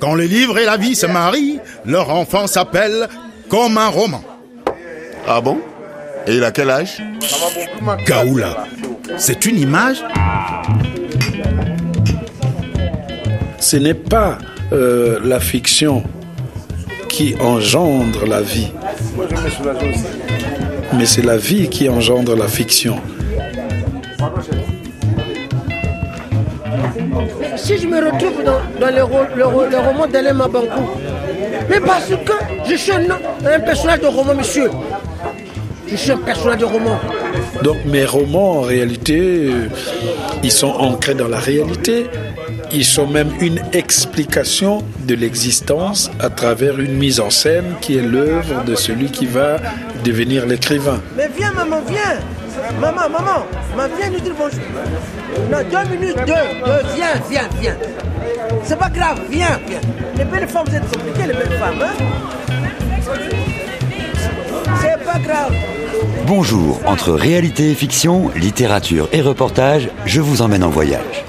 Quand les livres et la vie se marient, leur enfant s'appelle comme un roman. Ah bon? Et il a quel âge? Gaoula, c'est une image? Ce n'est pas euh, la fiction qui engendre la vie, mais c'est la vie qui engendre la fiction. Si je me retrouve dans, dans le, le, le, roman d'Alain Mabankou, mais parce que je suis un, un, personnage de roman, monsieur. Je suis un personnage de roman. Donc mes romans, en réalité, euh, ils sont ancrés dans la réalité. Ils sont même une explication de l'existence à travers une mise en scène qui est l'œuvre de celui qui va devenir l'écrivain. Mais viens, maman, viens. Maman, maman, viens nous dire bonjour. Non, deux minutes, deux, deux, viens, viens, viens. C'est pas grave, viens, viens. Les belles femmes, vous êtes compliquées, les belles femmes, hein C'est pas grave. Bonjour, entre réalité et fiction, littérature et reportage, je vous emmène en voyage.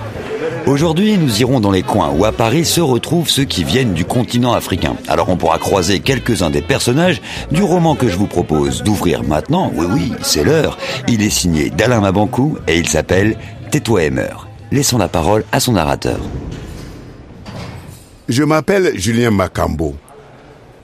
Aujourd'hui, nous irons dans les coins où à Paris se retrouvent ceux qui viennent du continent africain. Alors on pourra croiser quelques-uns des personnages du roman que je vous propose d'ouvrir maintenant. Oui, oui, c'est l'heure. Il est signé d'Alain Mabankou et il s'appelle Tais-toi et meurs. Laissons la parole à son narrateur. Je m'appelle Julien Macambo.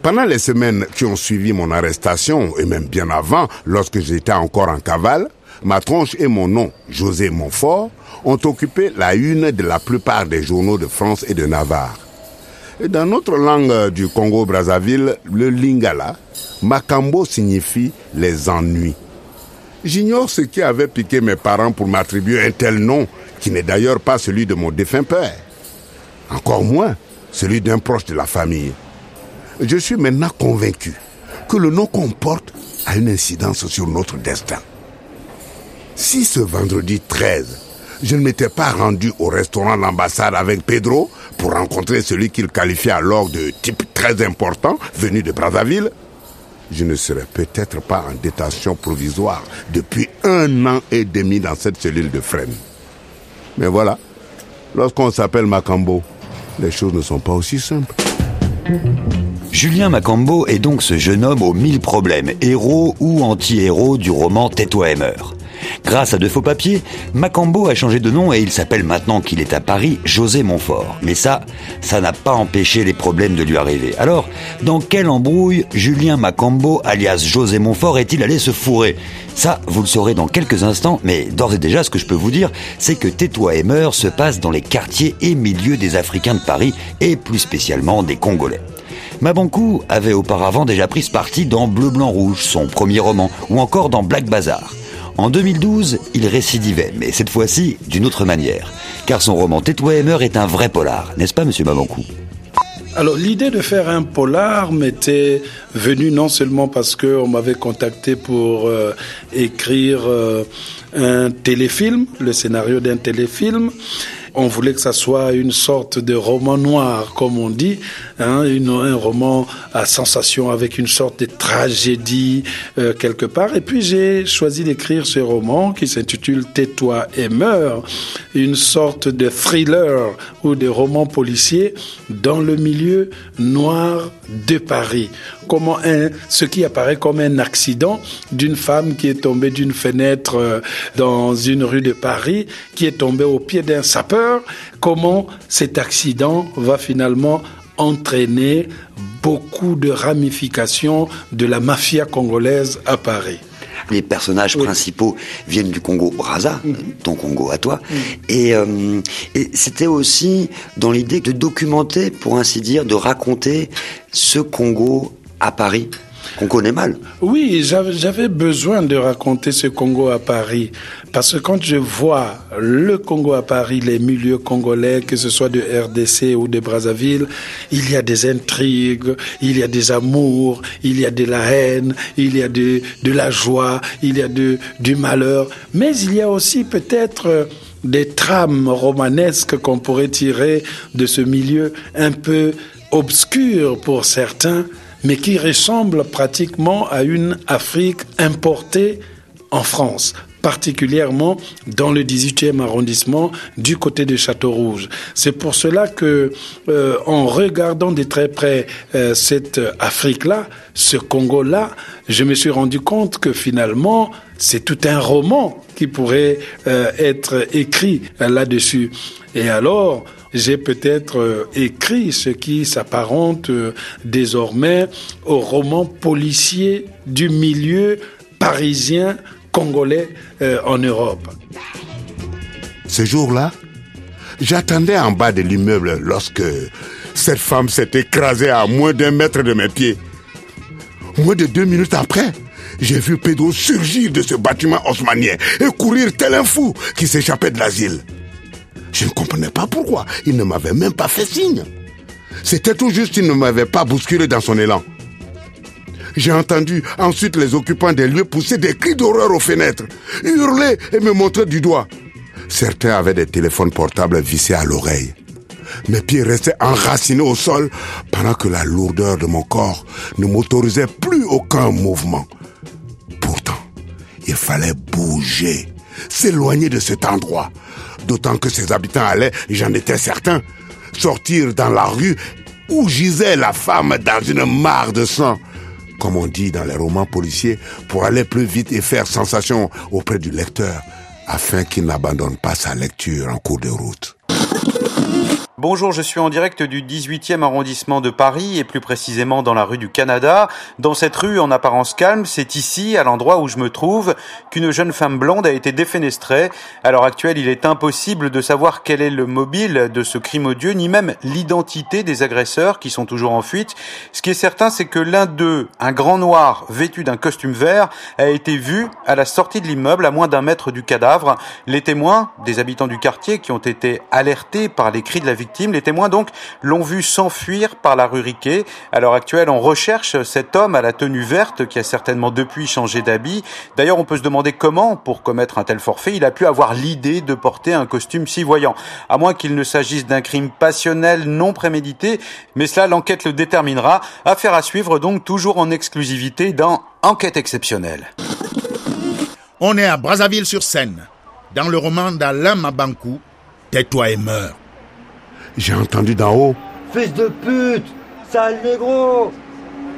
Pendant les semaines qui ont suivi mon arrestation, et même bien avant, lorsque j'étais encore en cavale, ma tronche et mon nom, José Montfort, ont occupé la une de la plupart des journaux de France et de Navarre. Et dans notre langue du Congo-Brazzaville, le lingala, Macambo signifie les ennuis. J'ignore ce qui avait piqué mes parents pour m'attribuer un tel nom, qui n'est d'ailleurs pas celui de mon défunt père. Encore moins celui d'un proche de la famille. Je suis maintenant convaincu que le nom qu'on porte a une incidence sur notre destin. Si ce vendredi 13, je ne m'étais pas rendu au restaurant L'Ambassade avec Pedro pour rencontrer celui qu'il qualifiait alors de type très important venu de Brazzaville, je ne serais peut-être pas en détention provisoire depuis un an et demi dans cette cellule de Fresnes. Mais voilà, lorsqu'on s'appelle Macambo, les choses ne sont pas aussi simples. Julien Macambo est donc ce jeune homme aux mille problèmes, héros ou anti-héros du roman meurs. Grâce à de faux papiers, Macambo a changé de nom et il s'appelle maintenant qu'il est à Paris José Montfort. Mais ça, ça n'a pas empêché les problèmes de lui arriver. Alors, dans quelle embrouille Julien Macambo, alias José Montfort, est-il allé se fourrer? Ça, vous le saurez dans quelques instants, mais d'ores et déjà, ce que je peux vous dire, c'est que Tais-toi et meurs se passe dans les quartiers et milieux des Africains de Paris et plus spécialement des Congolais. Mabankou avait auparavant déjà pris ce parti dans Bleu Blanc Rouge, son premier roman, ou encore dans Black Bazar. En 2012, il récidivait, mais cette fois-ci d'une autre manière. Car son roman meurs est un vrai polar, n'est-ce pas, monsieur Mabankou alors l'idée de faire un polar m'était venue non seulement parce qu'on m'avait contacté pour euh, écrire euh, un téléfilm, le scénario d'un téléfilm, on voulait que ça soit une sorte de roman noir, comme on dit, hein, un roman à sensation avec une sorte de tragédie euh, quelque part. Et puis j'ai choisi d'écrire ce roman qui s'intitule Tais-toi et meurs, une sorte de thriller ou de roman policier dans le milieu noir de Paris. Comment un, ce qui apparaît comme un accident d'une femme qui est tombée d'une fenêtre euh, dans une rue de Paris, qui est tombée au pied d'un sapeur, comment cet accident va finalement entraîner beaucoup de ramifications de la mafia congolaise à Paris les personnages oui. principaux viennent du Congo Brazza, mmh. ton Congo à toi, mmh. et, euh, et c'était aussi dans l'idée de documenter, pour ainsi dire, de raconter ce Congo à Paris qu'on connaît mal. Oui, j'avais besoin de raconter ce Congo à Paris. Parce que quand je vois le Congo à Paris, les milieux congolais, que ce soit de RDC ou de Brazzaville, il y a des intrigues, il y a des amours, il y a de la haine, il y a de, la joie, il y a du malheur. Mais il y a aussi peut-être des trames romanesques qu'on pourrait tirer de ce milieu un peu obscur pour certains mais qui ressemble pratiquement à une Afrique importée en France. particulièrement dans le 18e arrondissement du côté de Château-Rouge. C'est pour cela que, euh, en regardant de très près euh, cette Afrique-là, ce Congo-là, je me suis rendu compte que finalement, c'est tout un roman qui pourrait euh, être écrit là-dessus. Et alors, j'ai peut-être écrit ce qui s'apparente désormais au roman policier du milieu parisien congolais euh, en Europe. Ce jour-là, j'attendais en bas de l'immeuble lorsque cette femme s'est écrasée à moins d'un mètre de mes pieds. Moins de deux minutes après, j'ai vu Pedro surgir de ce bâtiment haussmanien et courir tel un fou qui s'échappait de l'asile. Je ne comprenais pas pourquoi. Il ne m'avait même pas fait signe. C'était tout juste qu'il ne m'avait pas bousculé dans son élan. J'ai entendu ensuite les occupants des lieux pousser des cris d'horreur aux fenêtres, hurler et me montrer du doigt. Certains avaient des téléphones portables vissés à l'oreille. Mes pieds restaient enracinés au sol pendant que la lourdeur de mon corps ne m'autorisait plus aucun mouvement. Il fallait bouger, s'éloigner de cet endroit. D'autant que ses habitants allaient, j'en étais certain, sortir dans la rue où gisait la femme dans une mare de sang comme on dit dans les romans policiers, pour aller plus vite et faire sensation auprès du lecteur, afin qu'il n'abandonne pas sa lecture en cours de route. Bonjour, je suis en direct du 18e arrondissement de Paris et plus précisément dans la rue du Canada. Dans cette rue en apparence calme, c'est ici, à l'endroit où je me trouve, qu'une jeune femme blonde a été défenestrée. À l'heure actuelle, il est impossible de savoir quel est le mobile de ce crime odieux, ni même l'identité des agresseurs qui sont toujours en fuite. Ce qui est certain, c'est que l'un d'eux, un grand noir vêtu d'un costume vert, a été vu à la sortie de l'immeuble à moins d'un mètre du cadavre. Les témoins, des habitants du quartier qui ont été alertés par les cris de la victime, les témoins donc l'ont vu s'enfuir par la rue Riquet. À l'heure actuelle, on recherche cet homme à la tenue verte qui a certainement depuis changé d'habit. D'ailleurs, on peut se demander comment, pour commettre un tel forfait, il a pu avoir l'idée de porter un costume si voyant. À moins qu'il ne s'agisse d'un crime passionnel non prémédité, mais cela, l'enquête le déterminera. Affaire à suivre donc toujours en exclusivité dans Enquête exceptionnelle. On est à Brazzaville-sur-Seine, dans le roman d'Alain Mabankou, Tais-toi et meurs. J'ai entendu d'en haut. Fils de pute Sale négro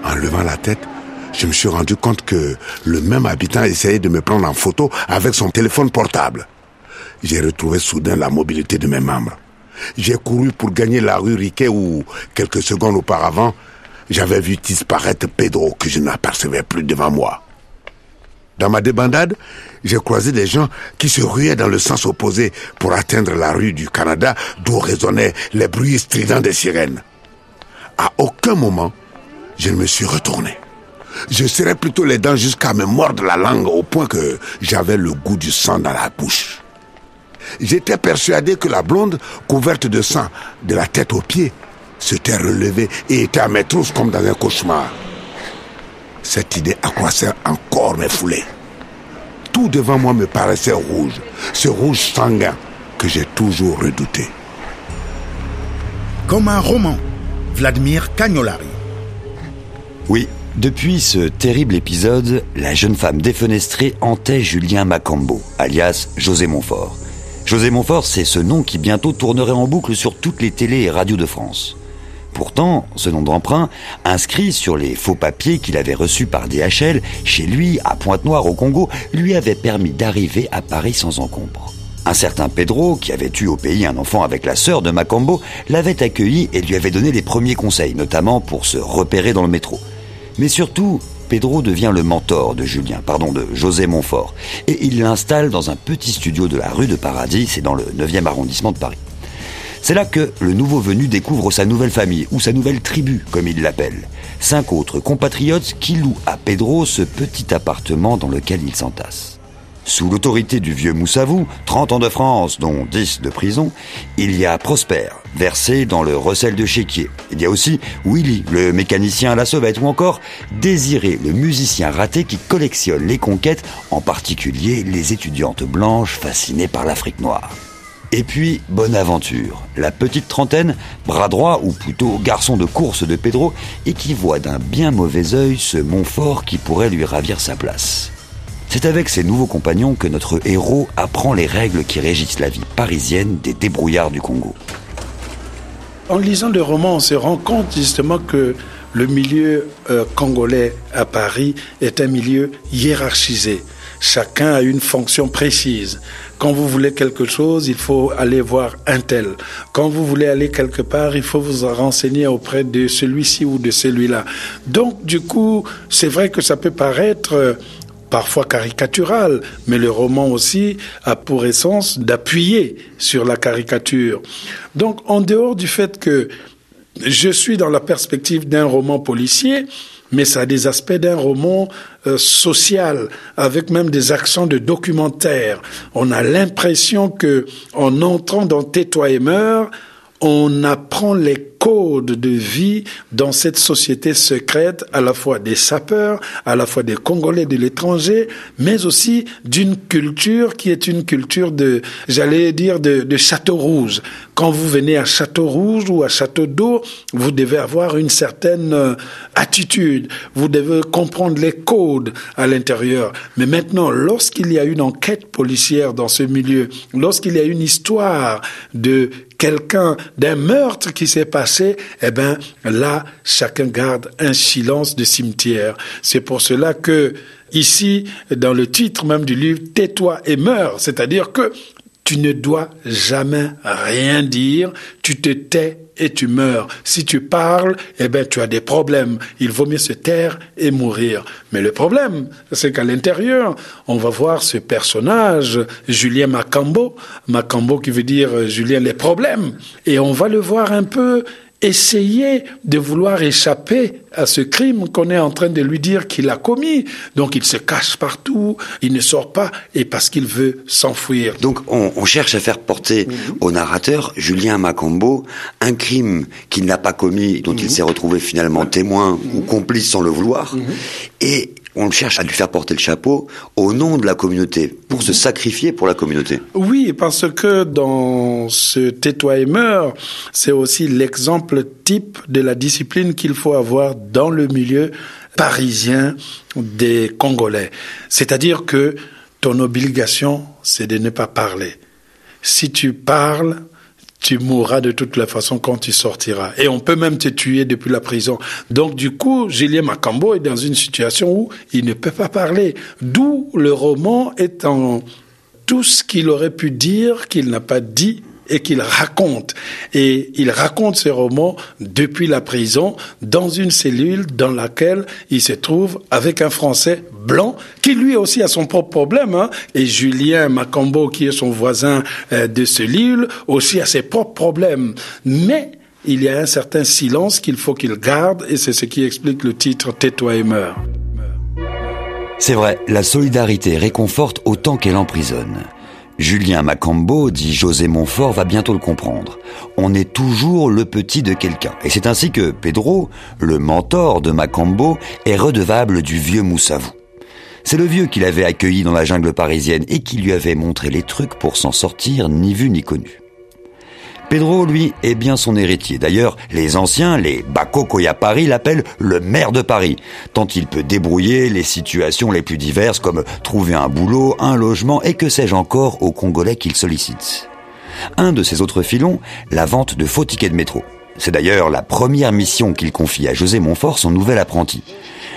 En levant la tête, je me suis rendu compte que le même habitant essayait de me prendre en photo avec son téléphone portable. J'ai retrouvé soudain la mobilité de mes membres. J'ai couru pour gagner la rue Riquet où, quelques secondes auparavant, j'avais vu disparaître Pedro que je n'apercevais plus devant moi. Dans ma débandade, j'ai croisé des gens qui se ruaient dans le sens opposé pour atteindre la rue du Canada d'où résonnaient les bruits stridents des sirènes. À aucun moment, je ne me suis retourné. Je serrais plutôt les dents jusqu'à me mordre la langue au point que j'avais le goût du sang dans la bouche. J'étais persuadé que la blonde, couverte de sang de la tête aux pieds, s'était relevée et était à mes trousses comme dans un cauchemar. Cette idée accroissait encore mes foulées. Tout devant moi me paraissait rouge, ce rouge sanguin que j'ai toujours redouté. Comme un roman, Vladimir Cagnolari. Oui, depuis ce terrible épisode, la jeune femme défenestrée hantait Julien Macambo, alias José Montfort. José Montfort, c'est ce nom qui bientôt tournerait en boucle sur toutes les télés et radios de France. Pourtant, ce nom d'emprunt, inscrit sur les faux papiers qu'il avait reçus par DHL, chez lui, à Pointe-Noire au Congo, lui avait permis d'arriver à Paris sans encombre. Un certain Pedro, qui avait eu au pays un enfant avec la sœur de Macambo, l'avait accueilli et lui avait donné les premiers conseils, notamment pour se repérer dans le métro. Mais surtout, Pedro devient le mentor de Julien, pardon, de José Montfort, et il l'installe dans un petit studio de la rue de Paradis, c'est dans le 9e arrondissement de Paris. C'est là que le nouveau venu découvre sa nouvelle famille, ou sa nouvelle tribu, comme il l'appelle. Cinq autres compatriotes qui louent à Pedro ce petit appartement dans lequel il s'entasse. Sous l'autorité du vieux Moussavou, 30 ans de France, dont 10 de prison, il y a Prosper, versé dans le recel de chéquier. Il y a aussi Willy, le mécanicien à la sauvette, ou encore Désiré, le musicien raté qui collectionne les conquêtes, en particulier les étudiantes blanches fascinées par l'Afrique noire. Et puis, Bonaventure, la petite trentaine, bras droit ou plutôt garçon de course de Pedro, et qui voit d'un bien mauvais œil ce Montfort qui pourrait lui ravir sa place. C'est avec ses nouveaux compagnons que notre héros apprend les règles qui régissent la vie parisienne des débrouillards du Congo. En lisant le roman, on se rend compte justement que le milieu euh, congolais à Paris est un milieu hiérarchisé. Chacun a une fonction précise. Quand vous voulez quelque chose, il faut aller voir un tel. Quand vous voulez aller quelque part, il faut vous renseigner auprès de celui-ci ou de celui-là. Donc, du coup, c'est vrai que ça peut paraître euh, parfois caricatural, mais le roman aussi a pour essence d'appuyer sur la caricature. Donc, en dehors du fait que je suis dans la perspective d'un roman policier, mais ça a des aspects d'un roman euh, social, avec même des accents de documentaire. On a l'impression que, en entrant dans Tais-toi et meurs, on apprend les codes de vie dans cette société secrète, à la fois des sapeurs, à la fois des Congolais de l'étranger, mais aussi d'une culture qui est une culture de, j'allais dire, de, de Château Rouge. Quand vous venez à Château Rouge ou à Château d'Eau, vous devez avoir une certaine euh, attitude. Vous devez comprendre les codes à l'intérieur. Mais maintenant, lorsqu'il y a une enquête policière dans ce milieu, lorsqu'il y a une histoire de quelqu'un, d'un meurtre qui s'est passé, eh ben là, chacun garde un silence de cimetière. C'est pour cela que ici, dans le titre même du livre, tais-toi et meurs, c'est-à-dire que tu ne dois jamais rien dire, tu te tais et tu meurs. Si tu parles, eh ben, tu as des problèmes. Il vaut mieux se taire et mourir. Mais le problème, c'est qu'à l'intérieur, on va voir ce personnage, Julien Macambo, Macambo qui veut dire Julien les problèmes, et on va le voir un peu essayer de vouloir échapper à ce crime qu'on est en train de lui dire qu'il a commis. Donc il se cache partout, il ne sort pas, et parce qu'il veut s'enfuir. Donc on, cherche à faire porter mhm. au narrateur, Julien Macombo, un crime qu'il n'a pas commis, dont il mhm. s'est retrouvé finalement témoin ou mhm. complice sans le vouloir, et on cherche à lui faire porter le chapeau au nom de la communauté, pour se sacrifier pour la communauté. Oui, parce que dans ce tais-toi et c'est aussi l'exemple type de la discipline qu'il faut avoir dans le milieu parisien des Congolais. C'est-à-dire que ton obligation, c'est de ne pas parler. Si tu parles, tu mourras de toute la façon quand tu sortiras. Et on peut même te tuer depuis la prison. Donc du coup, Julien Macambo est dans une situation où il ne peut pas parler. D'où le roman est en tout ce qu'il aurait pu dire qu'il n'a pas dit et qu'il raconte. Et il raconte ce roman depuis la prison, dans une cellule dans laquelle il se trouve avec un Français blanc qui lui aussi a son propre problème. Hein. Et Julien Macambo, qui est son voisin euh, de cellule, aussi a ses propres problèmes. Mais il y a un certain silence qu'il faut qu'il garde et c'est ce qui explique le titre Tais-toi et meurs. C'est vrai, la solidarité réconforte autant qu'elle emprisonne. Julien Macambo, dit José Montfort, va bientôt le comprendre. On est toujours le petit de quelqu'un. Et c'est ainsi que Pedro, le mentor de Macambo, est redevable du vieux Moussavou. C'est le vieux qui l'avait accueilli dans la jungle parisienne et qui lui avait montré les trucs pour s'en sortir ni vu ni connu. Pedro, lui, est bien son héritier. D'ailleurs, les anciens, les Bakokoya Paris, l'appellent le maire de Paris, tant il peut débrouiller les situations les plus diverses comme trouver un boulot, un logement et que sais-je encore aux Congolais qu'il sollicite. Un de ses autres filons, la vente de faux tickets de métro. C'est d'ailleurs la première mission qu'il confie à José Montfort, son nouvel apprenti.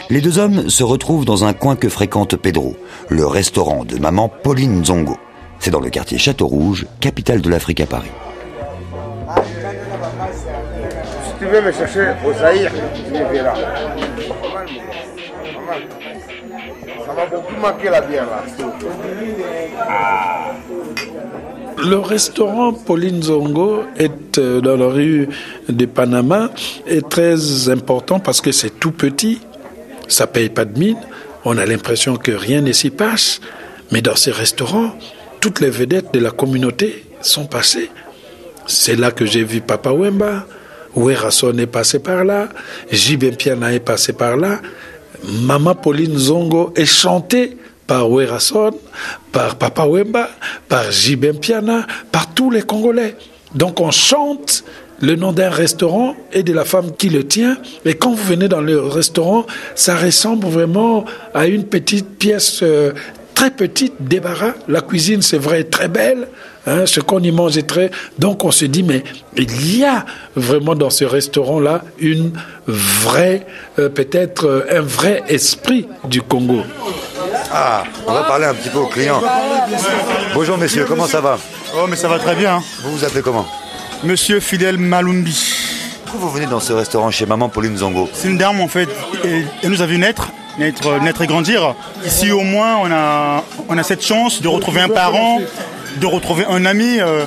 Les deux hommes se retrouvent dans un coin que fréquente Pedro, le restaurant de maman Pauline Zongo. C'est dans le quartier Château Rouge, capitale de l'Afrique à Paris. Chercher au Zahir, tu me verras. Ça beaucoup la bière là. Le restaurant Pauline Zongo est euh, dans la rue de Panama est très important parce que c'est tout petit, ça paye pas de mine, on a l'impression que rien ne s'y passe, mais dans ces restaurants, toutes les vedettes de la communauté sont passées. C'est là que j'ai vu Papa Wemba, Werrason est passé par là, Jibem Piana est passé par là, Mama Pauline Zongo est chantée par Werrason, par Papa Wemba, par Jibem Piana, par tous les Congolais. Donc on chante le nom d'un restaurant et de la femme qui le tient. Et quand vous venez dans le restaurant, ça ressemble vraiment à une petite pièce euh, très petite, débarras. La cuisine, c'est vrai, très belle. Hein, ce qu'on y mange est très. Donc on se dit, mais il y a vraiment dans ce restaurant-là une vraie, euh, peut-être euh, un vrai esprit du Congo. Ah, on va parler un petit peu aux clients. Bonjour messieurs, comment ça va Oh, mais ça va très bien. Vous vous appelez comment Monsieur Fidel Malumbi. Pourquoi vous venez dans ce restaurant chez Maman Pauline Zongo C'est une dame en fait, et elle nous a vu naître, naître, naître et grandir. Ici au moins, on a, on a cette chance de retrouver un parent, de retrouver un ami euh,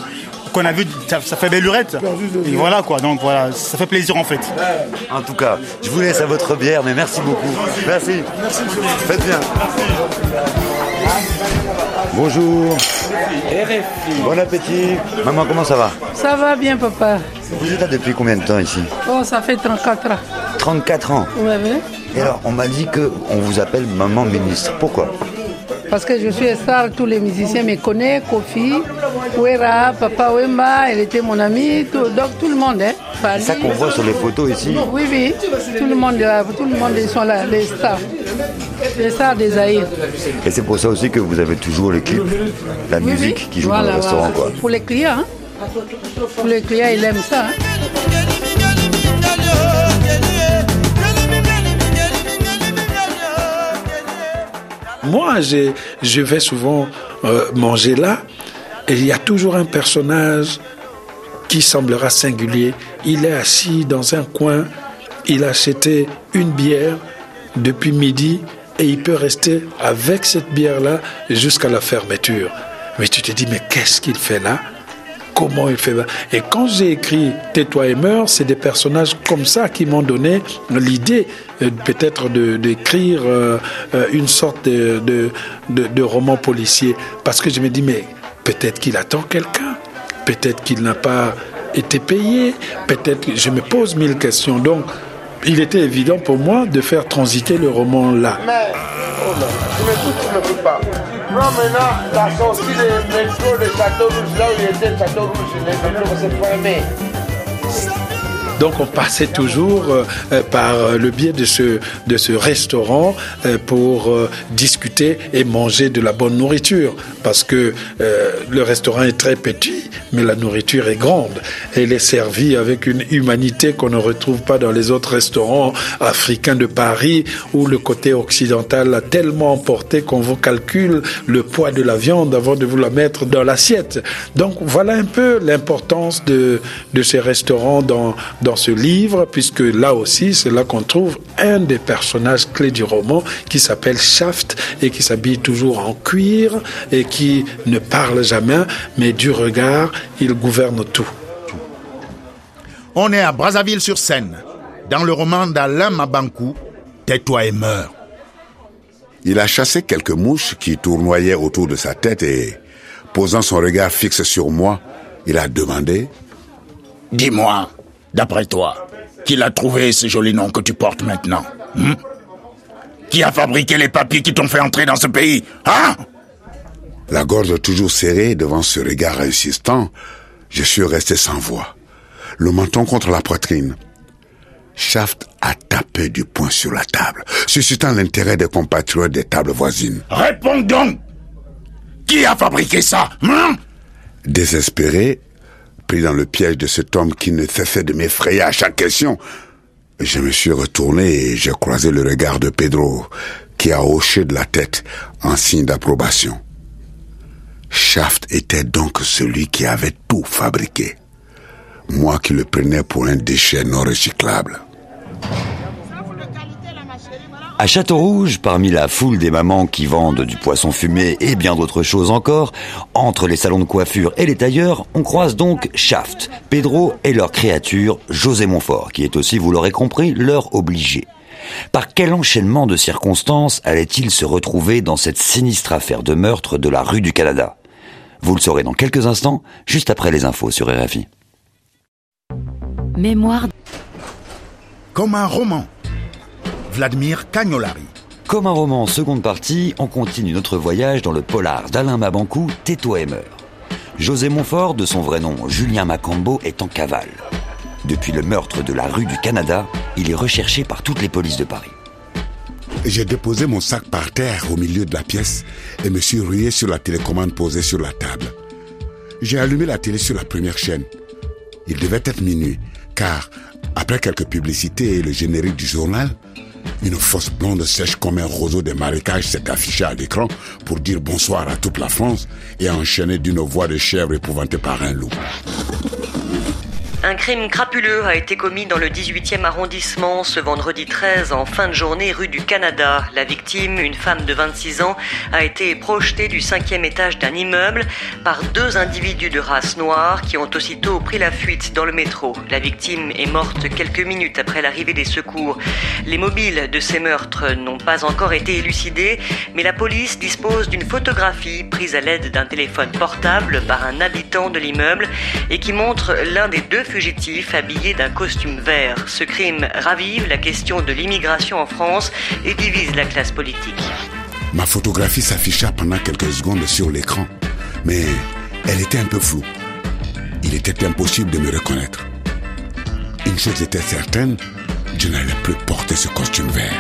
qu'on a vu, ça, ça fait belle lurette. Et voilà quoi, donc voilà, ça fait plaisir en fait. En tout cas, je vous laisse à votre bière, mais merci beaucoup. Merci. Faites bien. Bonjour. Bon appétit. Maman, comment ça va? Ça va bien, papa. Vous êtes là depuis combien de temps ici? Oh, ça fait 34 ans. 34 ans. Ouais, ouais. Et alors, on m'a dit que on vous appelle Maman Ministre. Pourquoi? Parce que je suis star, tous les musiciens me connaissent. Kofi, Ouera, Papa Wemba, elle était mon amie. Tout, donc tout le monde, hein. C'est ça qu'on voit sur les photos ici. Oui, oui. Tout le monde, euh, tout le monde ils sont là, les stars. Les stars des Aïrs. Et c'est pour ça aussi que vous avez toujours les clips, la Oui, musique oui. qui joue Voilà, dans le restaurant. Quoi. Pour les clients, hein. Pour les clients, ils aiment ça. hein. Moi, je vais souvent euh, manger là et il y a toujours un personnage qui semblera singulier. Il est assis dans un coin, il a acheté une bière depuis midi et il peut rester avec cette bière-là jusqu'à la fermeture. Mais tu te dis, mais qu'est-ce qu'il fait là? Comment il fait Et quand j'ai écrit Tais-toi et meurs, c'est des personnages comme ça qui m'ont donné l'idée euh, peut-être d'écrire euh, euh, une sorte de, de, roman policier. Parce que je me dis, mais peut-être qu'il attend quelqu'un, peut-être qu'il n'a pas été payé, peut-être je me pose mille questions. Donc, il était évident pour moi de faire transiter le roman là. Mais, oh tu m'écoutes pas. Prends maintenant la sortie de métro de Château Rouge, là où il était Château Rouge, le métro s'est fermé. Donc on passait toujours euh, euh, par euh, le biais de ce, de ce restaurant pour discuter et manger de la bonne nourriture. Parce que le restaurant est très petit, mais la nourriture est grande. Elle est servie avec une humanité qu'on ne retrouve pas dans les autres restaurants africains de Paris, où le côté occidental a tellement emporté qu'on vous calcule le poids de la viande avant de vous la mettre dans l'assiette. Donc voilà un peu l'importance de, de ces restaurants dans, dans ce livre, puisque là aussi, c'est là qu'on trouve un des personnages clés du roman qui s'appelle Shaft et qui s'habille toujours en cuir et qui ne parle jamais, mais du regard, il gouverne tout. On est à Brazzaville-sur-Seine, dans le roman d'Alain Mabankou, Tais-toi et meurs. Il a chassé quelques mouches qui tournoyaient autour de sa tête et, posant son regard fixe sur moi, il a demandé Dis-moi, d'après toi, qui l'a trouvé ce joli nom que tu portes maintenant hmm? Qui a fabriqué les papiers qui t'ont fait entrer dans ce pays Hein? La gorge toujours serrée devant ce regard insistant, je suis resté sans voix, le menton contre la poitrine. Shaft a tapé du poing sur la table, suscitant l'intérêt des compatriotes des tables voisines. Réponds donc Qui a fabriqué ça hein? Désespéré, pris dans le piège de cet homme qui ne cessait de m'effrayer à chaque question, je me suis retourné et j'ai croisé le regard de Pedro, qui a hoché de la tête en signe d'approbation. Shaft était donc celui qui avait tout fabriqué. Moi qui le prenais pour un déchet non recyclable. À Château-Rouge, parmi la foule des mamans qui vendent du poisson fumé et bien d'autres choses encore, entre les salons de coiffure et les tailleurs, on croise donc Shaft, Pedro et leur créature, José Montfort, qui est aussi, vous l'aurez compris, leur obligé. Par quel enchaînement de circonstances allait-il se retrouver dans cette sinistre affaire de meurtre de la rue du Canada? Vous le saurez dans quelques instants, juste après les infos sur RFI. Mémoire Comme un roman. Vladimir Cagnolari. Comme un roman en seconde partie, on continue notre voyage dans le polar d'Alain Mabankou, Tais-toi et meurs. José Montfort, de son vrai nom Julien Macambo, est en cavale. Depuis le meurtre de la rue du Canada, il est recherché par toutes les polices de Paris. J'ai déposé mon sac par terre au milieu de la pièce et me suis rué sur la télécommande posée sur la table. J'ai allumé la télé sur la première chaîne. Il devait être minuit, car après quelques publicités et le générique du journal, une fausse blonde sèche comme un roseau des marécages s'est affichée à l'écran pour dire bonsoir à toute la France et enchaîner d'une voix de chèvre épouvantée par un loup. Un crime crapuleux a été commis dans le 18e arrondissement ce vendredi 13 en fin de journée rue du Canada. La victime, une femme de 26 ans, a été projetée du cinquième étage d'un immeuble par deux individus de race noire qui ont aussitôt pris la fuite dans le métro. La victime est morte quelques minutes après l'arrivée des secours. Les mobiles de ces meurtres n'ont pas encore été élucidés, mais la police dispose d'une photographie prise à l'aide d'un téléphone portable par un habitant de l'immeuble et qui montre l'un des deux fugitif habillé d'un costume vert. Ce crime ravive la question de l'immigration en France et divise la classe politique. Ma photographie s'afficha pendant quelques secondes sur l'écran, mais elle était un peu floue. Il était impossible de me reconnaître. Une chose était certaine, je n'allais plus porter ce costume vert.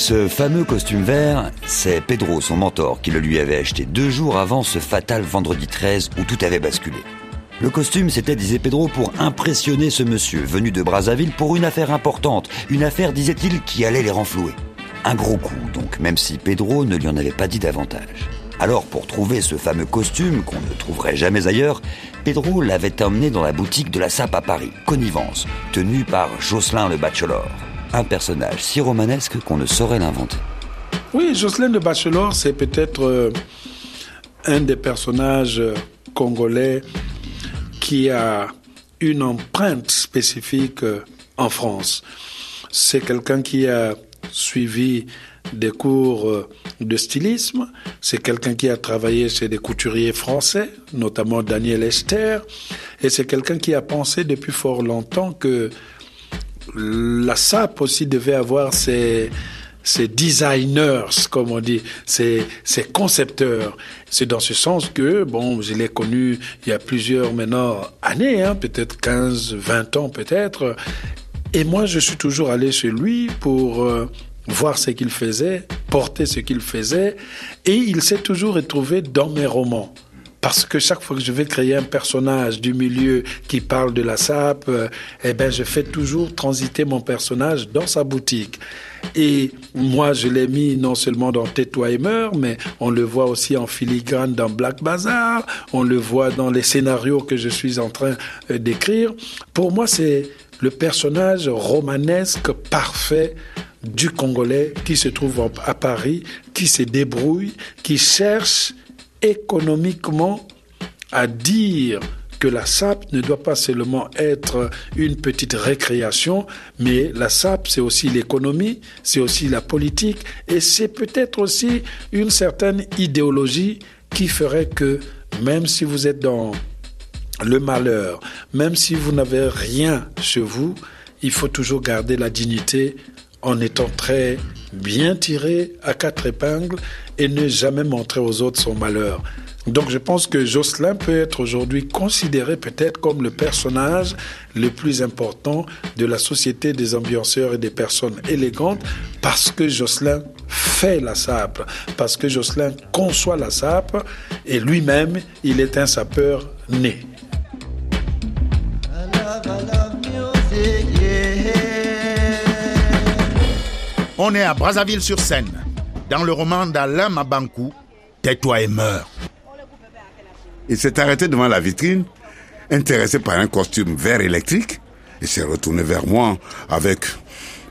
Ce fameux costume vert, c'est Pedro, son mentor, qui le lui avait acheté deux jours avant ce fatal vendredi 13 où tout avait basculé. Le costume, c'était, disait Pedro, pour impressionner ce monsieur venu de Brazzaville pour une affaire importante, une affaire, disait-il, qui allait les renflouer. Un gros coup, donc, même si Pedro ne lui en avait pas dit davantage. Alors, pour trouver ce fameux costume, qu'on ne trouverait jamais ailleurs, Pedro l'avait emmené dans la boutique de la SAP à Paris, Connivence, tenue par Jocelyn le Bachelor un personnage si romanesque qu'on ne saurait l'inventer. Oui, Jocelyn de Bachelor, c'est peut-être euh, un des personnages euh, congolais qui a une empreinte spécifique euh, en France. C'est quelqu'un qui a suivi des cours de stylisme. C'est quelqu'un qui a travaillé chez des couturiers français, notamment Daniel Esther. Et c'est quelqu'un qui a pensé depuis fort longtemps que la SAP aussi devait avoir ses, designers, comme on dit, ses, ses concepteurs. C'est dans ce sens que, bon, je l'ai connu il y a plusieurs maintenant années, hein, peut-être 15, 20 ans peut-être. Et moi, je suis toujours allé chez lui pour euh, voir ce qu'il faisait, porter ce qu'il faisait. Et il s'est toujours retrouvé dans mes romans. Parce que chaque fois que je vais créer un personnage du milieu qui parle de la SAP, euh, eh ben, je fais toujours transiter mon personnage dans sa boutique. Et moi, je l'ai mis non seulement dans meurs, mais on le voit aussi en filigrane dans Black Bazaar, on le voit dans les scénarios que je suis en train euh, d'écrire. Pour moi, c'est le personnage romanesque parfait du Congolais qui se trouve à Paris, qui se débrouille, qui cherche économiquement à dire que la SAP ne doit pas seulement être une petite récréation, mais la SAP, c'est aussi l'économie, c'est aussi la politique, et c'est peut-être aussi une certaine idéologie qui ferait que même si vous êtes dans le malheur, même si vous n'avez rien chez vous, il faut toujours garder la dignité en étant très bien tiré à quatre épingles et ne jamais montrer aux autres son malheur. Donc je pense que Jocelyn peut être aujourd'hui considéré peut-être comme le personnage le plus important de la société des ambianceurs et des personnes élégantes parce que Jocelyn fait la sape, parce que Jocelyn conçoit la sape et lui-même, il est un sapeur né. On est à Brazzaville-sur-Seine, dans le roman d'Alain Mabankou, Tais-toi et meurs. Il s'est arrêté devant la vitrine, intéressé par un costume vert électrique, et s'est retourné vers moi avec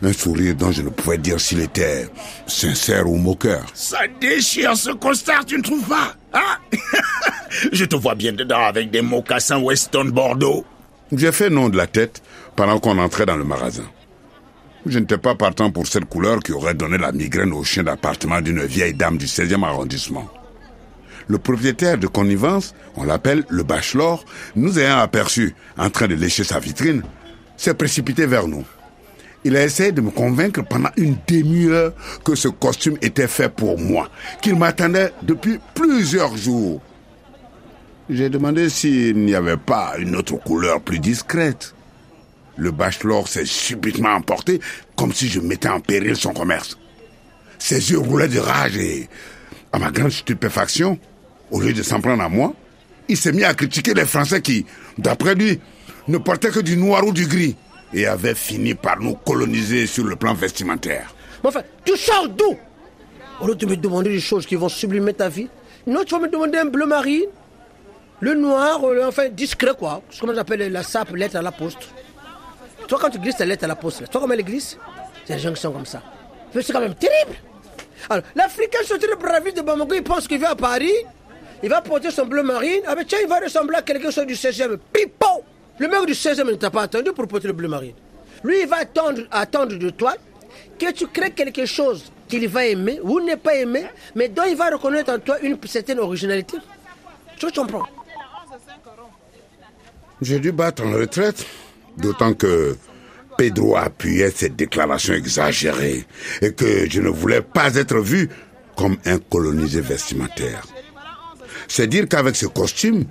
un sourire dont je ne pouvais dire s'il était sincère ou moqueur. Ça déchire ce costard, tu ne trouves pas Hein? Je te vois bien dedans avec des mocassins Weston Bordeaux. J'ai fait nom de la tête pendant qu'on entrait dans le magasin. Je n'étais pas partant pour cette couleur qui aurait donné la migraine au chien d'appartement d'une vieille dame du 16e arrondissement. Le propriétaire de connivence, on l'appelle le bachelor, nous ayant aperçu en train de lécher sa vitrine, s'est précipité vers nous. Il a essayé de me convaincre pendant une demi-heure que ce costume était fait pour moi, qu'il m'attendait depuis plusieurs jours. J'ai demandé s'il n'y avait pas une autre couleur plus discrète. Le bachelor s'est subitement emporté comme si je mettais en péril son commerce. Ses yeux roulaient de rage et, à ma grande stupéfaction, au lieu de s'en prendre à moi, il s'est mis à critiquer les Français qui, d'après lui, ne portaient que du noir ou du gris et avaient fini par nous coloniser sur le plan vestimentaire. Mais enfin, tu sors d'où? Au lieu de me demander des choses qui vont sublimer ta vie, non, tu vas me demander un bleu marine, le noir, euh, enfin discret quoi. C'est comme j'appelle la sape, lettre à la poste. Toi, quand tu glisses ta lettre à la poste, toi, comment elle glisse? C'est gens qui sont comme ça. Mais C'est quand même terrible. Alors, l'Africain sorti de Brazzaville de Bamako, il pense qu'il vient à Paris, il va porter son bleu marine, ah ben tiens, il va ressembler à quelqu'un soit du 16e. Pipo Le mec du 16e ne t'a pas attendu pour porter le bleu marine. Lui, il va attendre, attendre de toi que tu crées quelque chose qu'il va aimer ou n'est pas aimé, mais dont il va reconnaître en toi une certaine originalité. Tu comprends J'ai dû battre en retraite, d'autant que Pedro appuyait cette déclaration exagérée et que je ne voulais pas être vu comme un colonisé vestimentaire. C'est dire qu'avec ce costume,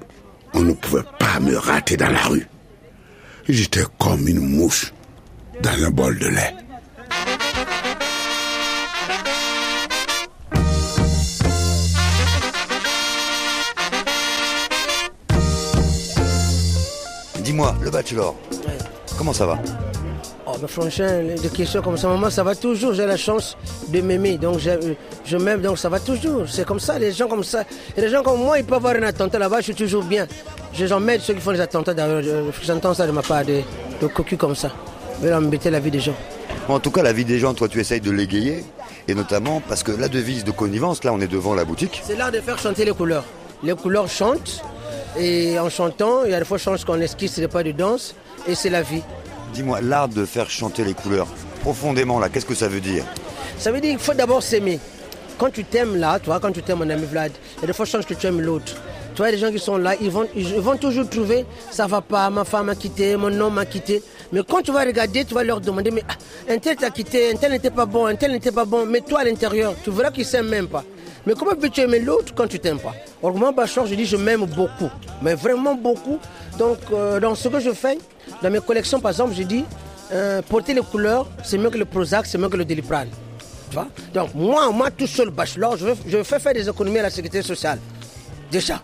on ne pouvait pas me rater dans la rue. J'étais comme une mouche dans un bol de lait. Dis-moi, le bachelor, comment ça va Oh, mais franchement, des questions comme ça, maman, ça va toujours. J'ai la chance de m'aimer, donc je, je m'aime, donc ça va toujours. C'est comme ça, les gens comme ça. Et les gens comme moi, ils peuvent avoir un attentat là-bas, je suis toujours bien. Je j'emmène ceux qui font les attentats, j'entends ça de ma part, de, de cocus comme ça. Ils veulent embêter la vie des gens. En tout cas, la vie des gens, toi, tu essayes de l'égayer. Et notamment parce que la devise de connivence, là, on est devant la boutique. C'est l'art de faire chanter les couleurs. Les couleurs chantent, et en chantant, il y a des fois, je qu'on esquisse, c'est pas de danse, et c'est la vie. Dis-moi, l'art de faire chanter les couleurs, profondément, là, qu'est-ce que ça veut dire? Ça veut dire qu'il faut d'abord s'aimer. Quand tu t'aimes là, toi, quand tu t'aimes mon ami Vlad, il y a des fois je que tu aimes l'autre. Tu vois, les gens qui sont là, ils vont, ils vont toujours trouver ça va pas, ma femme m'a quitté, mon homme m'a quitté. Mais quand tu vas regarder, tu vas leur demander, mais ah, un tel t'a quitté, un tel n'était pas bon, un tel n'était pas bon, mais toi à l'intérieur, tu verras qu'ils s'aiment même pas. Mais comment peux-tu aimer l'autre quand tu t'aimes pas? Or, moi, Bachor, je dis, je m'aime beaucoup, mais vraiment beaucoup. Donc, euh, dans ce que je fais, dans mes collections, par exemple, je dis, euh, porter les couleurs, c'est mieux que le Prozac, c'est mieux que le Doliprane. Tu vois? Donc moi, moi tout seul, bachelor, je, je fais faire des économies à la sécurité sociale. Déjà.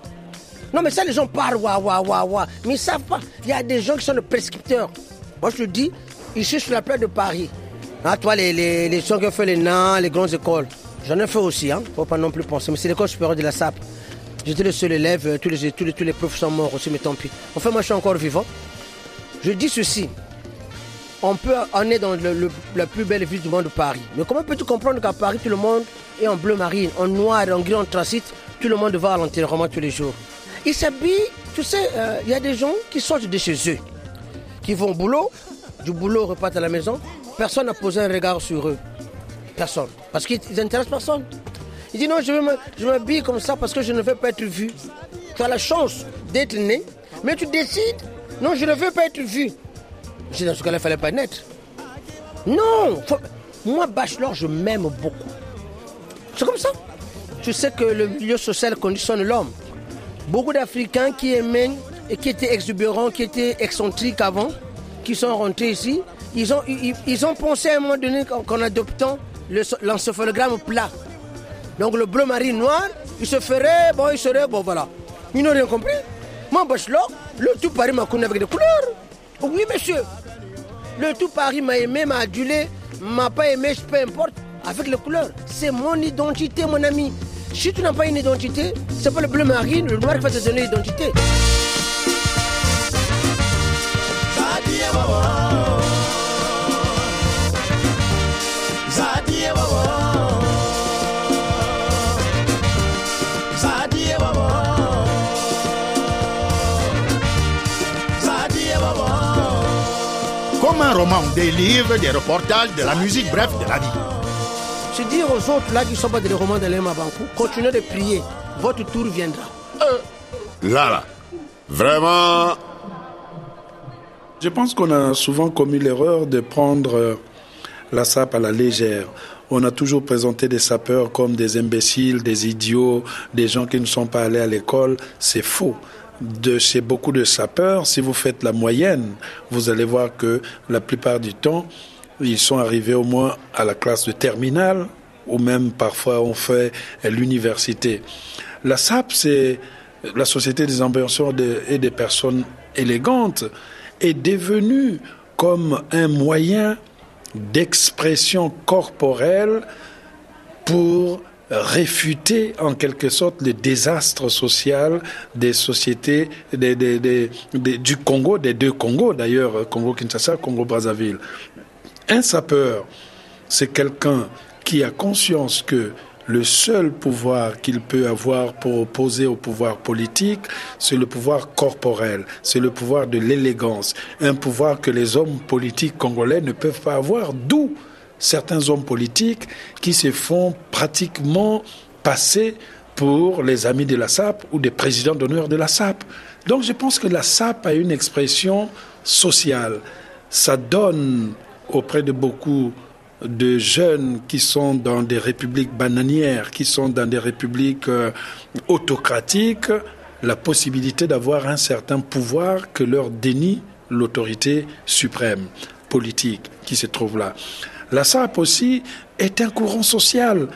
Non mais ça, les gens parlent, waouh, waouh, waouh, waouh. Mais ils savent pas. Il y a des gens qui sont des prescripteurs. Moi, je te dis, ici sur la plage de Paris, hein, toi, les, les, les gens qui ont fait les nains, les grandes écoles, j'en ai fait aussi, hein. Faut pas non plus penser. Mais c'est l'école supérieure de la SAP. J'étais le seul élève, euh, tous les, tous les, tous les profs sont morts aussi, mais tant pis. Enfin, moi, je suis encore vivant. Je dis ceci on peut en est dans la plus belle ville du monde, Paris. Mais comment peux-tu comprendre qu'à Paris, tout le monde est en bleu marine, en noir, en gris, en transite, tout le monde va à l'enterrement tous les jours. Ils s'habillent, tu sais, euh, il y a des gens qui sortent de chez eux, qui vont au boulot, du boulot repartent à la maison, personne n'a posé un regard sur eux. Personne. Parce qu'ils n'intéressent personne. Il dit non, je, m'habille comme ça parce que je ne veux pas être vu. Tu as la chance d'être né, mais tu décides, non, je ne veux pas être vu. Je dis, dans ce cas-là, il ne fallait pas naître. Non Moi, bachelor, je m'aime beaucoup. C'est comme ça. Tu sais que le milieu social conditionne l'homme. Beaucoup d'Africains qui aimaient et qui étaient exubérants, qui étaient excentriques avant, qui sont rentrés ici, ils ont, ils, ils ont pensé à un moment donné qu'en adoptant l'encéphalogramme plat. Donc le bleu marine noir, il se ferait, bon, il serait, bon voilà. Ils n'ont rien compris. Moi, bachelor, le tout Paris m'a connu avec des couleurs. Oui, monsieur. Le tout Paris m'a aimé, m'a adulé, m'a pas aimé, peu importe, avec les couleurs. C'est mon identité, mon ami. Si tu n'as pas une identité, c'est pas le bleu marine, le noir qui va te donner l'identité. Comme un roman, des livres, des reportages, de la musique, bref, de la vie. Je dis aux autres là qui sont pas des romans de l'Ema Banco, continuez de prier, votre tour viendra. Là, là, vraiment, Je pense qu'on a souvent commis l'erreur de prendre euh, la SAP à la légère. On a toujours présenté des sapeurs comme des imbéciles, des idiots, des gens qui ne sont pas allés à l'école. C'est faux de chez beaucoup de sapeurs, si vous faites la moyenne, vous allez voir que la plupart du temps, ils sont arrivés au moins à la classe de terminale, ou même parfois on fait l'université. La SAP, c'est la Société des inventions et des personnes élégantes, est devenue comme un moyen d'expression corporelle pour réfuter en quelque sorte le désastre social des sociétés du Congo, des deux Congos d'ailleurs, Congo-Kinshasa, Congo-Brazzaville. Un sapeur, c'est quelqu'un qui a conscience que le seul pouvoir qu'il peut avoir pour opposer au pouvoir politique, c'est le pouvoir corporel, c'est le pouvoir de l'élégance, un pouvoir que les hommes politiques congolais ne peuvent pas avoir, d'où certains hommes politiques qui se font pratiquement passer pour les amis de la SAP ou des présidents d'honneur de la SAP. Donc je pense que la SAP a une expression sociale. Ça donne auprès de beaucoup de jeunes qui sont dans des républiques bananières, qui sont dans des républiques euh, autocratiques, la possibilité d'avoir un certain pouvoir que leur dénie l'autorité suprême politique qui se trouve là. La SAP aussi est un courant social.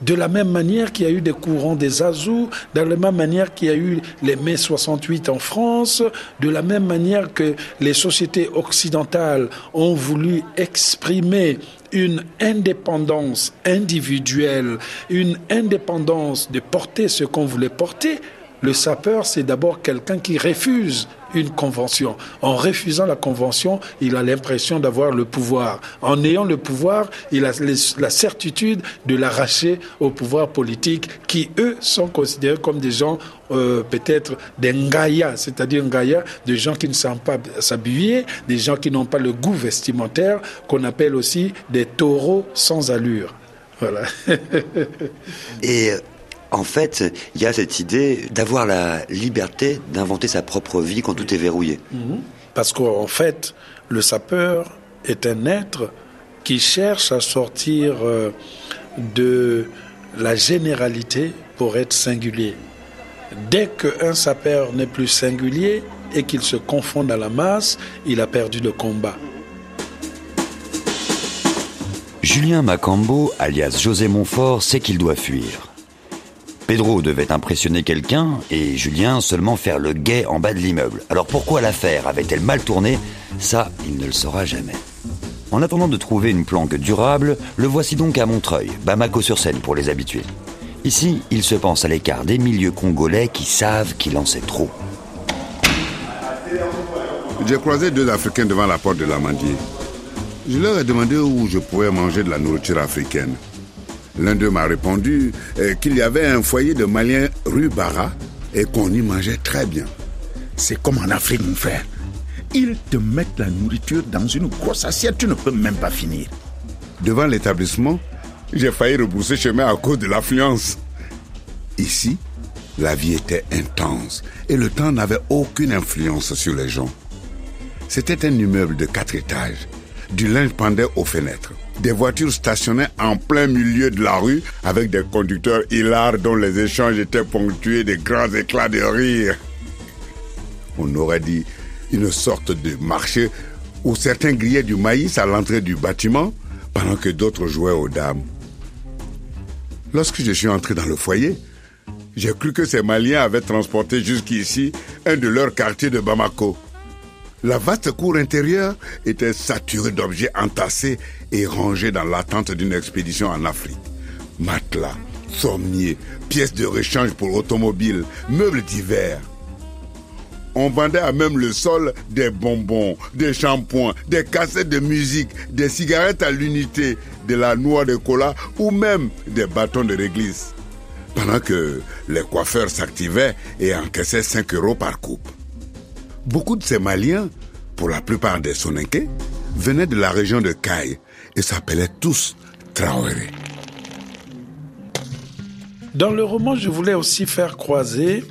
De la même manière qu'il y a eu des courants des Azous, de la même manière qu'il y a eu les mai 68 en France, de la même manière que les sociétés occidentales ont voulu exprimer une indépendance individuelle, une indépendance de porter ce qu'on voulait porter, le sapeur, c'est d'abord quelqu'un qui refuse une convention. En refusant la convention, il a l'impression d'avoir le pouvoir. En ayant le pouvoir, il a la certitude de l'arracher au pouvoir politique qui, eux, sont considérés comme des gens euh, peut-être des ngaya, c'est-à-dire ngaya, des gens qui ne savent pas s'habiller, des gens qui n'ont pas le goût vestimentaire, qu'on appelle aussi des taureaux sans allure. Voilà. Et en fait, il y a cette idée d'avoir la liberté d'inventer sa propre vie quand tout est verrouillé. Mhm. Parce qu'en fait, le sapeur est un être qui cherche à sortir euh, de la généralité pour être singulier. Dès qu'un sapeur n'est plus singulier et qu'il se confond à la masse, il a perdu le combat. Julien Macambo, alias José Montfort, sait qu'il doit fuir. Pedro devait impressionner quelqu'un et Julien seulement faire le guet en bas de l'immeuble. Alors pourquoi l'affaire avait-elle mal tourné? Ça, il ne le saura jamais. En attendant de trouver une planque durable, le voici donc à Montreuil, Bamako-sur-Seine pour les habitués. Ici, il se pense à l'écart des milieux congolais qui savent qu'il en sait trop. J'ai croisé deux Africains devant la porte de l'Amandier. Je leur ai demandé où je pouvais manger de la nourriture africaine. L'un d'eux m'a répondu euh, qu'il y avait un foyer de Maliens rue Barra et qu'on y mangeait très bien. C'est comme en Afrique, mon frère. Ils te mettent la nourriture dans une grosse assiette, tu ne peux même pas finir. Devant l'établissement, j'ai failli repousser chemin à cause de l'affluence. Ici, la vie était intense et le temps n'avait aucune influence sur les gens. C'était un immeuble de quatre étages. Du linge pendait aux fenêtres. Des voitures stationnaient en plein milieu de la rue avec des conducteurs hilars dont les échanges étaient ponctués de grands éclats de rire. On aurait dit une sorte de marché où certains grillaient du maïs à l'entrée du bâtiment pendant que d'autres jouaient aux dames. Lorsque je suis entré dans le foyer, j'ai cru que ces Maliens avaient transporté jusqu'ici un de leurs quartiers de Bamako. La vaste cour intérieure était saturée d'objets entassés et rangés dans l'attente d'une expédition en Afrique. Matelas, sommiers, pièces de rechange pour automobiles, meubles divers. On vendait à même le sol des bonbons, des shampoings, des cassettes de musique, des cigarettes à l'unité, de la noix de cola ou même des bâtons de réglisse. Pendant que les coiffeurs s'activaient et encaissaient 5 euros par coupe. Beaucoup de ces Maliens, pour la plupart des Soninké, venaient de la région de Caille et s'appelaient tous Traoré. Dans le roman, je voulais aussi faire croiser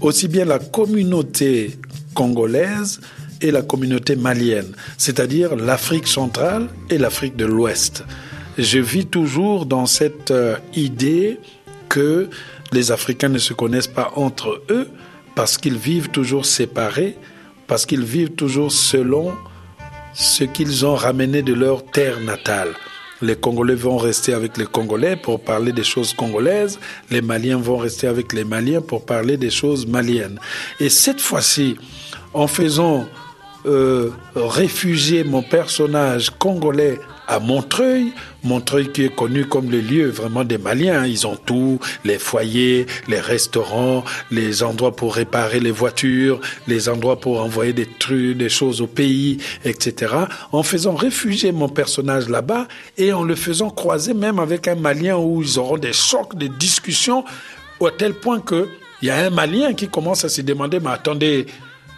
aussi bien la communauté congolaise et la communauté malienne, c'est-à-dire l'Afrique centrale et l'Afrique de l'Ouest. Je vis toujours dans cette euh, idée que les Africains ne se connaissent pas entre eux parce qu'ils vivent toujours séparés, parce qu'ils vivent toujours selon ce qu'ils ont ramené de leur terre natale. Les Congolais vont rester avec les Congolais pour parler des choses congolaises, les Maliens vont rester avec les Maliens pour parler des choses maliennes. Et cette fois-ci, en faisant euh, réfugier mon personnage congolais à Montreuil, Montreuil qui est connu comme le lieu vraiment des Maliens. Ils ont tout, les foyers, les restaurants, les endroits pour réparer les voitures, les endroits pour envoyer des trucs, des choses au pays, etc. En faisant réfugier mon personnage là-bas et en le faisant croiser même avec un Malien où ils auront des chocs, des discussions, au tel point que il y a un Malien qui commence à se demander, mais attendez,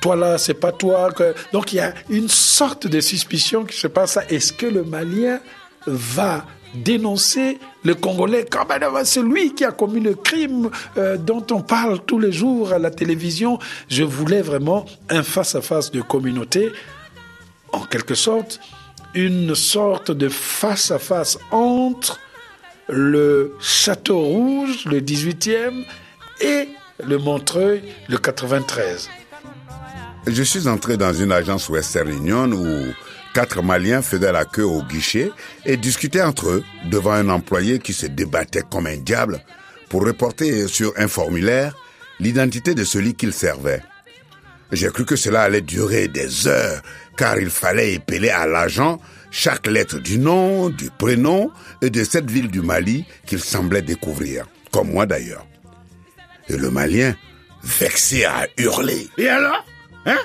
toi là, c'est pas toi. Donc il y a une sorte de suspicion qui se passe. Est-ce que le Malien va dénoncer le Congolais? Quand même c'est lui qui a commis le crime euh, dont on parle tous les jours à la télévision. Je voulais vraiment un face-à-face de communauté, en quelque sorte, une sorte de face-à-face entre le Château Rouge, le 18e, et le Montreuil, le 93. Je suis entré dans une agence Western Union où quatre Maliens faisaient la queue au guichet et discutaient entre eux devant un employé qui se débattait comme un diable pour reporter sur un formulaire l'identité de celui qu'il servait. J'ai cru que cela allait durer des heures car il fallait épeler à l'agent chaque lettre du nom, du prénom et de cette ville du Mali qu'il semblait découvrir, comme moi d'ailleurs. Et le Malien, vexé, a hurlé. Et alors? Hein?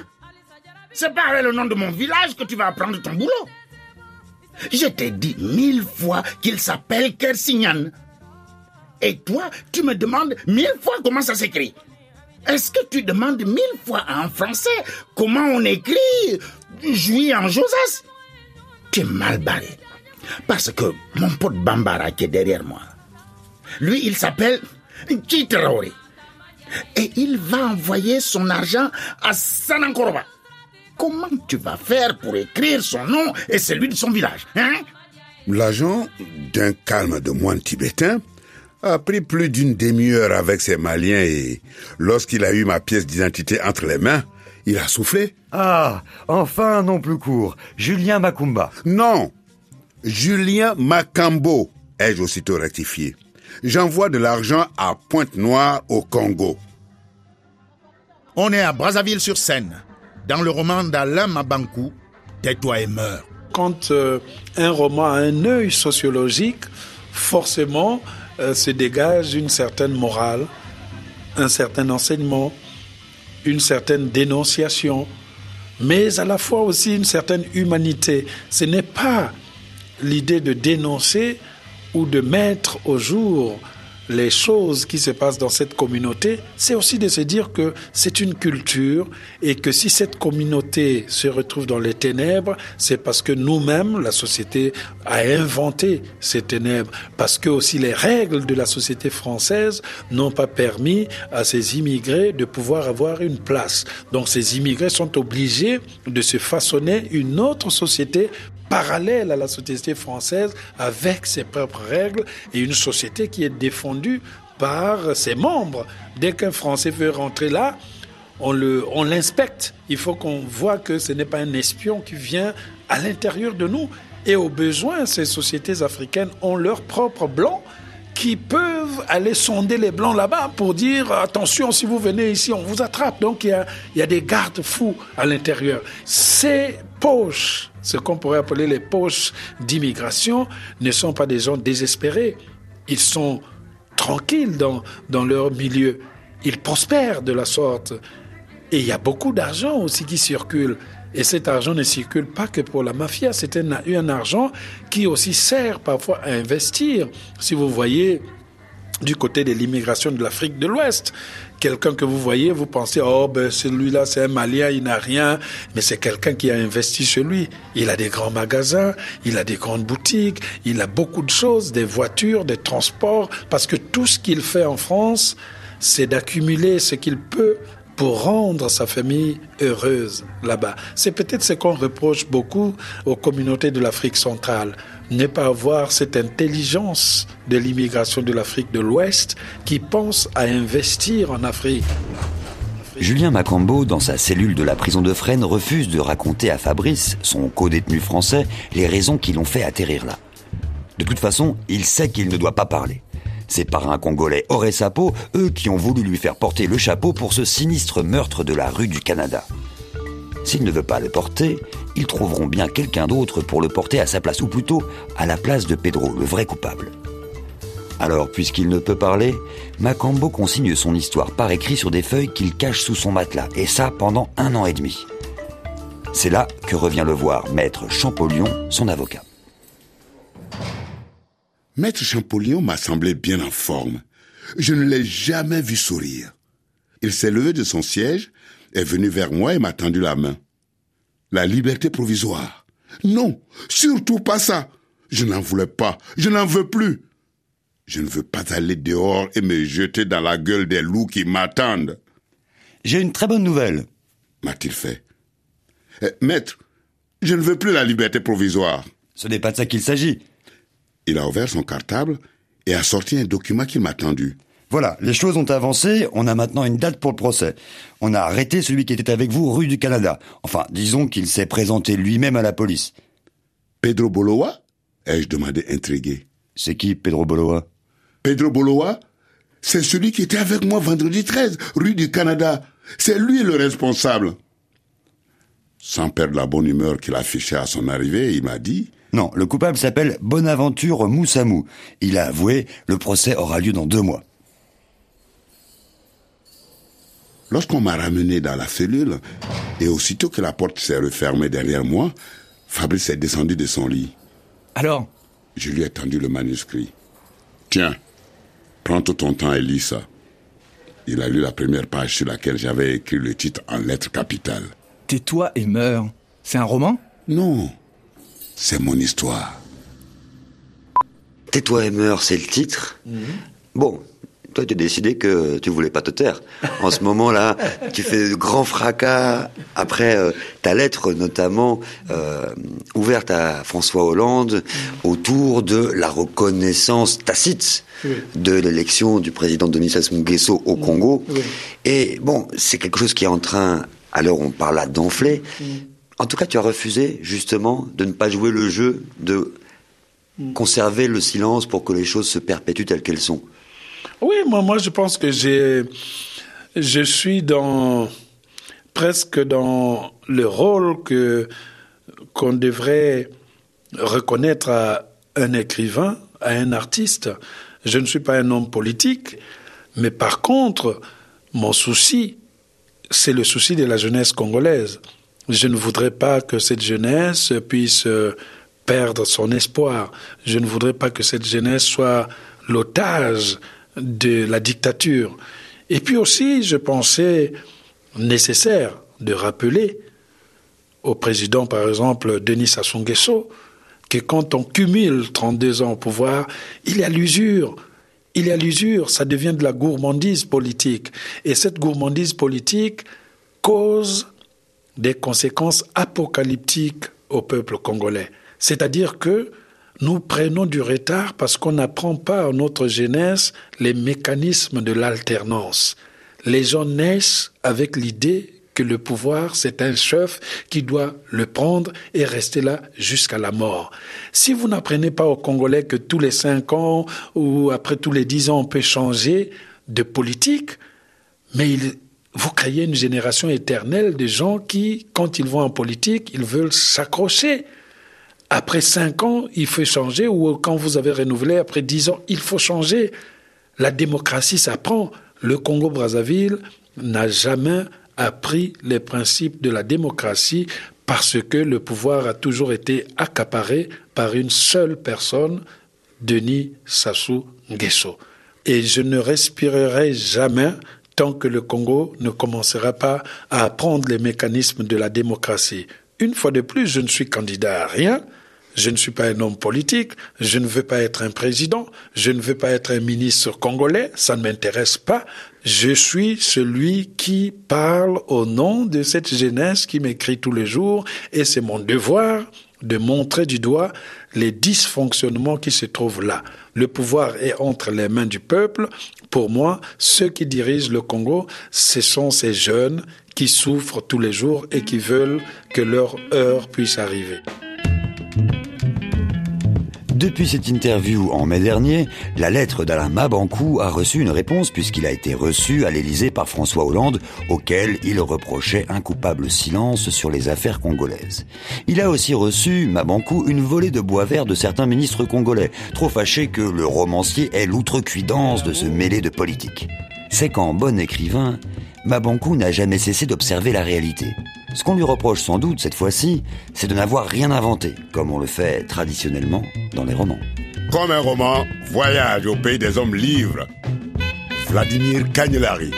C'est pas avec le nom de mon village que tu vas apprendre ton boulot. Je t'ai dit mille fois qu'il s'appelle Kersignan. Et toi, tu me demandes mille fois comment ça s'écrit. Est-ce que tu demandes mille fois en français comment on écrit jouir en Josas? Tu es mal barré. Parce que mon pote Bambara qui est derrière moi, lui, il s'appelle Chitraori et il va envoyer son argent à Sanankoroba. Comment tu vas faire pour écrire son nom et celui de son village hein? L'agent, d'un calme de moine tibétain, a pris plus d'une demi-heure avec ses Maliens et lorsqu'il a eu ma pièce d'identité entre les mains, il a soufflé. Ah, enfin un nom plus court. Julien Macumba. Non, Julien Macambo, ai-je aussitôt rectifié? J'envoie de l'argent à Pointe-Noire au Congo. On est à Brazzaville-sur-Seine, dans le roman d'Alain Mabankou, Tais-toi et meurs. Quand euh, un roman a un œil sociologique, forcément euh, se dégage une certaine morale, un certain enseignement, une certaine dénonciation, mais à la fois aussi une certaine humanité. Ce n'est pas l'idée de dénoncer ou de mettre au jour les choses qui se passent dans cette communauté, c'est aussi de se dire que c'est une culture et que si cette communauté se retrouve dans les ténèbres, c'est parce que nous-mêmes, la société a inventé ces ténèbres, parce que aussi les règles de la société française n'ont pas permis à ces immigrés de pouvoir avoir une place. Donc ces immigrés sont obligés de se façonner une autre société parallèle à la société française avec ses propres règles et une société qui est défendue par ses membres. Dès qu'un Français veut rentrer là, on le, on l'inspecte. Il faut qu'on voit que ce n'est pas un espion qui vient à l'intérieur de nous. Et au besoin, ces sociétés africaines ont leurs propres blancs qui peuvent aller sonder les blancs là-bas pour dire attention, si vous venez ici, on vous attrape. Donc il y a, il y a des gardes-fous à l'intérieur. Ces poches, ce qu'on pourrait appeler les poches d'immigration, ne sont pas des gens désespérés. Ils sont tranquilles dans, dans leur milieu. Ils prospèrent de la sorte. Et il y a beaucoup d'argent aussi qui circule. Et cet argent ne circule pas que pour la mafia, c'est un, un argent qui aussi sert parfois à investir. Si vous voyez du côté de l'immigration de l'Afrique de l'Ouest, quelqu'un que vous voyez, vous pensez, oh, ben, celui-là, c'est un Malien, il n'a rien, mais c'est quelqu'un qui a investi chez lui. Il a des grands magasins, il a des grandes boutiques, il a beaucoup de choses, des voitures, des transports, parce que tout ce qu'il fait en France, c'est d'accumuler ce qu'il peut pour rendre sa famille heureuse là-bas. C'est peut-être ce qu'on reproche beaucoup aux communautés de l'Afrique centrale ne pas avoir cette intelligence de l'immigration de l'Afrique de l'Ouest qui pense à investir en Afrique. Julien Macambo, dans sa cellule de la prison de Fresnes, refuse de raconter à Fabrice, son co-détenu français, les raisons qui l'ont fait atterrir là. De toute façon, il sait qu'il ne doit pas parler. Ses parrains congolais auraient sa peau, eux qui ont voulu lui faire porter le chapeau pour ce sinistre meurtre de la rue du Canada. S'il ne veut pas le porter, ils trouveront bien quelqu'un d'autre pour le porter à sa place, ou plutôt à la place de Pedro, le vrai coupable. Alors, puisqu'il ne peut parler, Macambo consigne son histoire par écrit sur des feuilles qu'il cache sous son matelas, et ça pendant un an et demi. C'est là que revient le voir Maître Champollion, son avocat. Maître Champollion m'a semblé bien en forme. Je ne l'ai jamais vu sourire. Il s'est levé de son siège, est venu vers moi et m'a tendu la main. La liberté provisoire. Non, surtout pas ça. Je n'en voulais pas. Je n'en veux plus. Je ne veux pas aller dehors et me jeter dans la gueule des loups qui m'attendent. J'ai une très bonne nouvelle. M'a-t-il fait. Eh, maître, je ne veux plus la liberté provisoire. Ce n'est pas de ça qu'il s'agit. Il a ouvert son cartable et a sorti un document qu'il m'a tendu. Voilà, les choses ont avancé, on a maintenant une date pour le procès. On a arrêté celui qui était avec vous rue du Canada. Enfin, disons qu'il s'est présenté lui-même à la police. Pedro Boloa? Ai-je demandé intrigué. C'est qui Pedro Boloa? Pedro Boloa C'est celui qui était avec moi vendredi 13, rue du Canada. C'est lui le responsable. Sans perdre la bonne humeur qu'il affichait à son arrivée, il m'a dit Non, le coupable s'appelle Bonaventure Moussamou. Il a avoué, le procès aura lieu dans deux mois. Lorsqu'on m'a ramené dans la cellule, et aussitôt que la porte s'est refermée derrière moi, Fabrice est descendu de son lit. Alors? Je lui ai tendu le manuscrit. Tiens, prends tout ton temps et lis ça. Il a lu la première page sur laquelle j'avais écrit le titre en lettres capitales. Tais-toi et meurs. C'est un roman? Non, c'est mon histoire. Tais-toi et meurs, c'est le titre Bon, toi tu as décidé que tu voulais pas te taire. En ce moment-là, tu fais de grands fracas. Après euh, ta lettre notamment euh, ouverte à François Hollande autour de la reconnaissance tacite de l'élection du président Denis Sassou Nguesso au Congo. Et bon, c'est quelque chose qui est en train, où on parle là, d'enfler. En tout cas, tu as refusé justement de ne pas jouer le jeu de conserver le silence pour que les choses se perpétuent telles qu'elles sont. Oui, moi, moi je pense que j'ai, je suis dans, presque dans le rôle que, qu'on devrait reconnaître à un écrivain, à un artiste. Je ne suis pas un homme politique, mais par contre, mon souci, c'est le souci de la jeunesse congolaise. Je ne voudrais pas que cette jeunesse puisse euh, perdre son espoir. Je ne voudrais pas que cette jeunesse soit l'otage de la dictature. Et puis aussi, je pensais nécessaire de rappeler au président, par exemple, Denis Sassou Nguesso, que quand on cumule 32 ans au pouvoir, il y a l'usure. Il y a l'usure, ça devient de la gourmandise politique. Et cette gourmandise politique cause des conséquences apocalyptiques au peuple congolais. C'est-à-dire que nous prenons du retard parce qu'on n'apprend pas à notre jeunesse les mécanismes de l'alternance. Les gens naissent avec l'idée que le pouvoir, c'est un chef qui doit le prendre et rester là jusqu'à la mort. Si vous n'apprenez pas aux Congolais que tous les cinq ans ou après tous les dix ans, on peut changer de politique, mais vous créez une génération éternelle de gens qui, quand ils vont en politique, ils veulent s'accrocher. Après cinq ans, il faut changer, ou quand vous avez renouvelé, après dix ans, il faut changer. La démocratie s'apprend. Le Congo-Brazzaville n'a jamais appris les principes de la démocratie parce que le pouvoir a toujours été accaparé par une seule personne, Denis Sassou Nguesso. Et je ne respirerai jamais tant que le Congo ne commencera pas à apprendre les mécanismes de la démocratie. Une fois de plus, je ne suis candidat à rien, Je ne suis pas un homme politique, je ne veux pas être un président, je ne veux pas être un ministre congolais, ça ne m'intéresse pas. Je suis celui qui parle au nom de cette jeunesse qui m'écrit tous les jours et c'est mon devoir de montrer du doigt les dysfonctionnements qui se trouvent là. Le pouvoir est entre les mains du peuple. Pour moi, ceux qui dirigent le Congo, ce sont ces jeunes qui souffrent tous les jours et qui veulent que leur heure puisse arriver. Depuis cette interview en mai dernier, la lettre d'Alain Mabankou a reçu une réponse puisqu'il a été reçu à l'Élysée par François Hollande, auquel il reprochait un coupable silence sur les affaires congolaises. Il a aussi reçu, Mabankou, une volée de bois vert de certains ministres congolais, trop fâchés que le romancier ait l'outrecuidance de se mêler de politique. C'est qu'en bon écrivain, Mabankou n'a jamais cessé d'observer la réalité. Ce qu'on lui reproche sans doute cette fois-ci, c'est de n'avoir rien inventé, comme on le fait traditionnellement dans les romans. Comme un roman, Voyage au pays des hommes livres. Vladimir Cagnelari.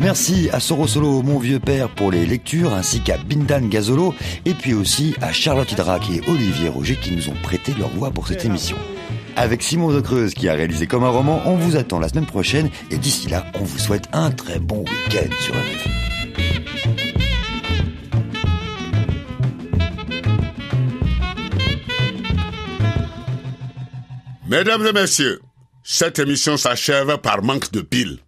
Merci à Sorosolo, mon vieux père, pour les lectures, ainsi qu'à Bindan Gazolo, et puis aussi à Charlotte Hydrac et Olivier Roger qui nous ont prêté leur voix pour cette émission. Avec Simon de Creuse qui a réalisé comme un roman, on vous attend la semaine prochaine, et d'ici là, on vous souhaite un très bon week-end sur RFI. Mesdames et messieurs, cette émission s'achève par manque de piles.